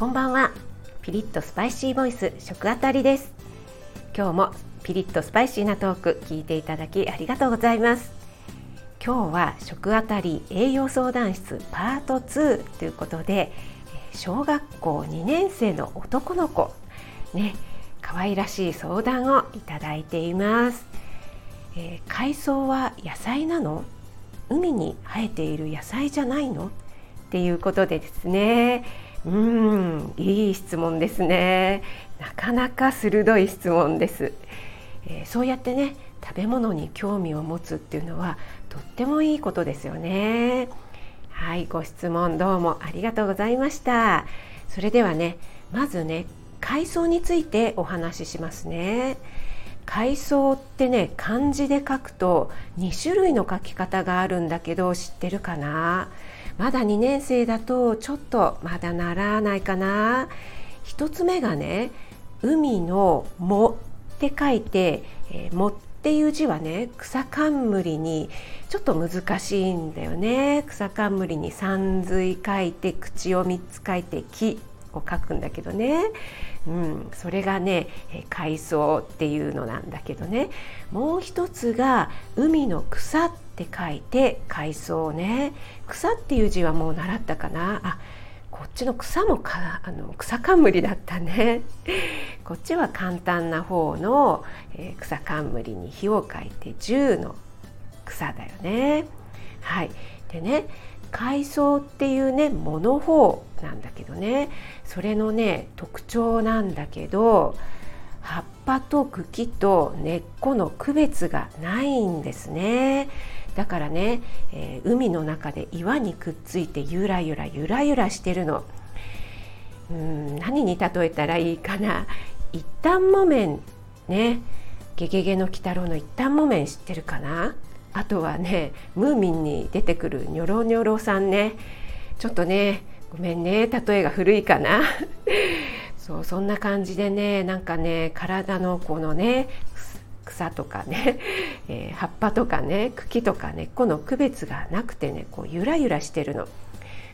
こんばんは。ピリッとスパイシーボイス食あたりです。今日もピリッとスパイシーなトーク聞いていただきありがとうございます。今日は食あたり栄養相談室パート2ということで小学校2年生の男の子ね可愛らしい相談をいただいています、えー、海藻は野菜なの？海に生えている野菜じゃないの？っていうことでですねうんいい質問ですね。なかなか鋭い質問です、えー、そうやってね食べ物に興味を持つっていうのはとってもいいことですよね。はいご質問どうもありがとうございました。それではねまずね海藻についてお話ししますね。海藻ってね漢字で書くと2種類の書き方があるんだけど知ってるかな？まだ2年生だとちょっとまだならないかな。1つ目がね海の「藻」って書いて「えー、藻」っていう字はね草冠にちょっと難しいんだよね。草冠にさんずい書いて口を3つ書いて「木」を書くんだけどね、うん、それがね海藻っていうのなんだけどね。もう一つが海の草って書いて海藻ね。草っていう字はもう習ったかな。あこっちの草もかあの草冠だったね。こっちは簡単な方の、草冠に火を書いて十の草だよね。はい。でね海藻っていうね藻の方なんだけどねそれのね特徴なんだけど葉っぱと茎と根っこの区別がないんですね。だからね、えー、海の中で岩にくっついてゆらゆらゆらゆらしてるの。うん何に例えたらいいかな一旦木綿ねゲゲゲの鬼太郎の一旦木綿知ってるかな？あとはねムーミンに出てくるニョロニョロさんね。ちょっとねごめんね例えが古いかな。そうそんな感じでねなんかね体のこのね草とかね、えー、葉っぱとかね茎とか根っこの区別がなくてねこうゆらゆらしてるの。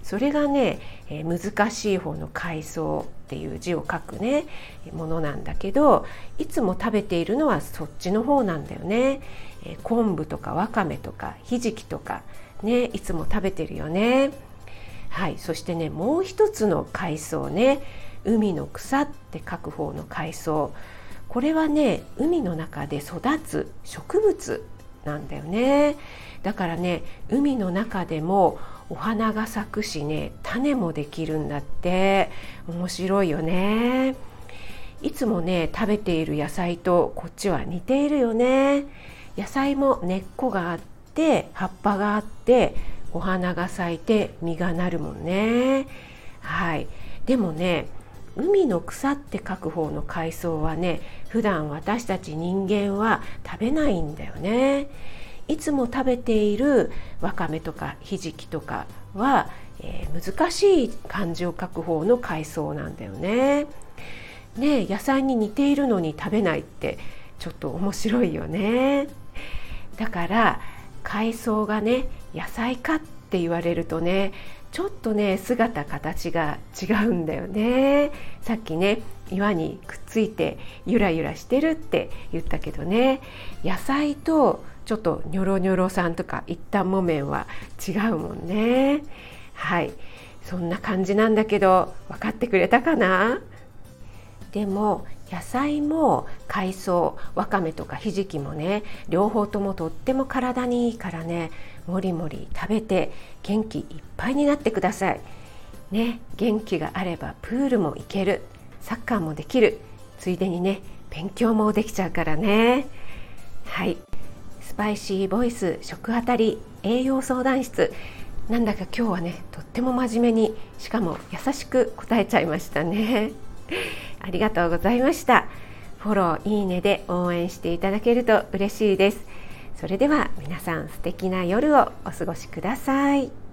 それがね、えー、難しい方の海藻っていう字を書くねものなんだけどいつも食べているのはそっちの方なんだよね、昆布とかわかめとかひじきとかねいつも食べてるよね。はい。そしてねもう一つの海藻ね海の草って書く方の海藻。これはね海の中で育つ植物なんだよね。だからね海の中でもお花が咲くしね種もできるんだって。面白いよね。いつもね食べている野菜とこっちは似ているよね。野菜も根っこがあって葉っぱがあってお花が咲いて実がなるもんね。はい。でもね海の草って書く方の海藻はね普段私たち人間は食べないんだよね。いつも食べているわかめとかひじきとかは、えー、難しい漢字を書く方の海藻なんだよね。ね野菜に似ているのに食べないってちょっと面白いよね。だから海藻がね野菜かって言われるとねちょっとね姿形が違うんだよね。さっきね岩にくっついてゆらゆらしてるって言ったけどね野菜とちょっとニョロニョロさんとか一旦木綿は違うもんね。はい。そんな感じなんだけど分かってくれたかな？でも野菜も海藻わかめとかひじきもね両方ともとっても体にいいからねもりもり食べて元気いっぱいになってください。ね元気があればプールも行けるサッカーもできるついでにね勉強もできちゃうからね。はいスパイシーボイス食あたり栄養相談室なんだか今日はねとっても真面目にしかも優しく答えちゃいましたね。ありがとうございました。フォロー、いいねで応援していただけると嬉しいです。それでは皆さん素敵な夜をお過ごしください。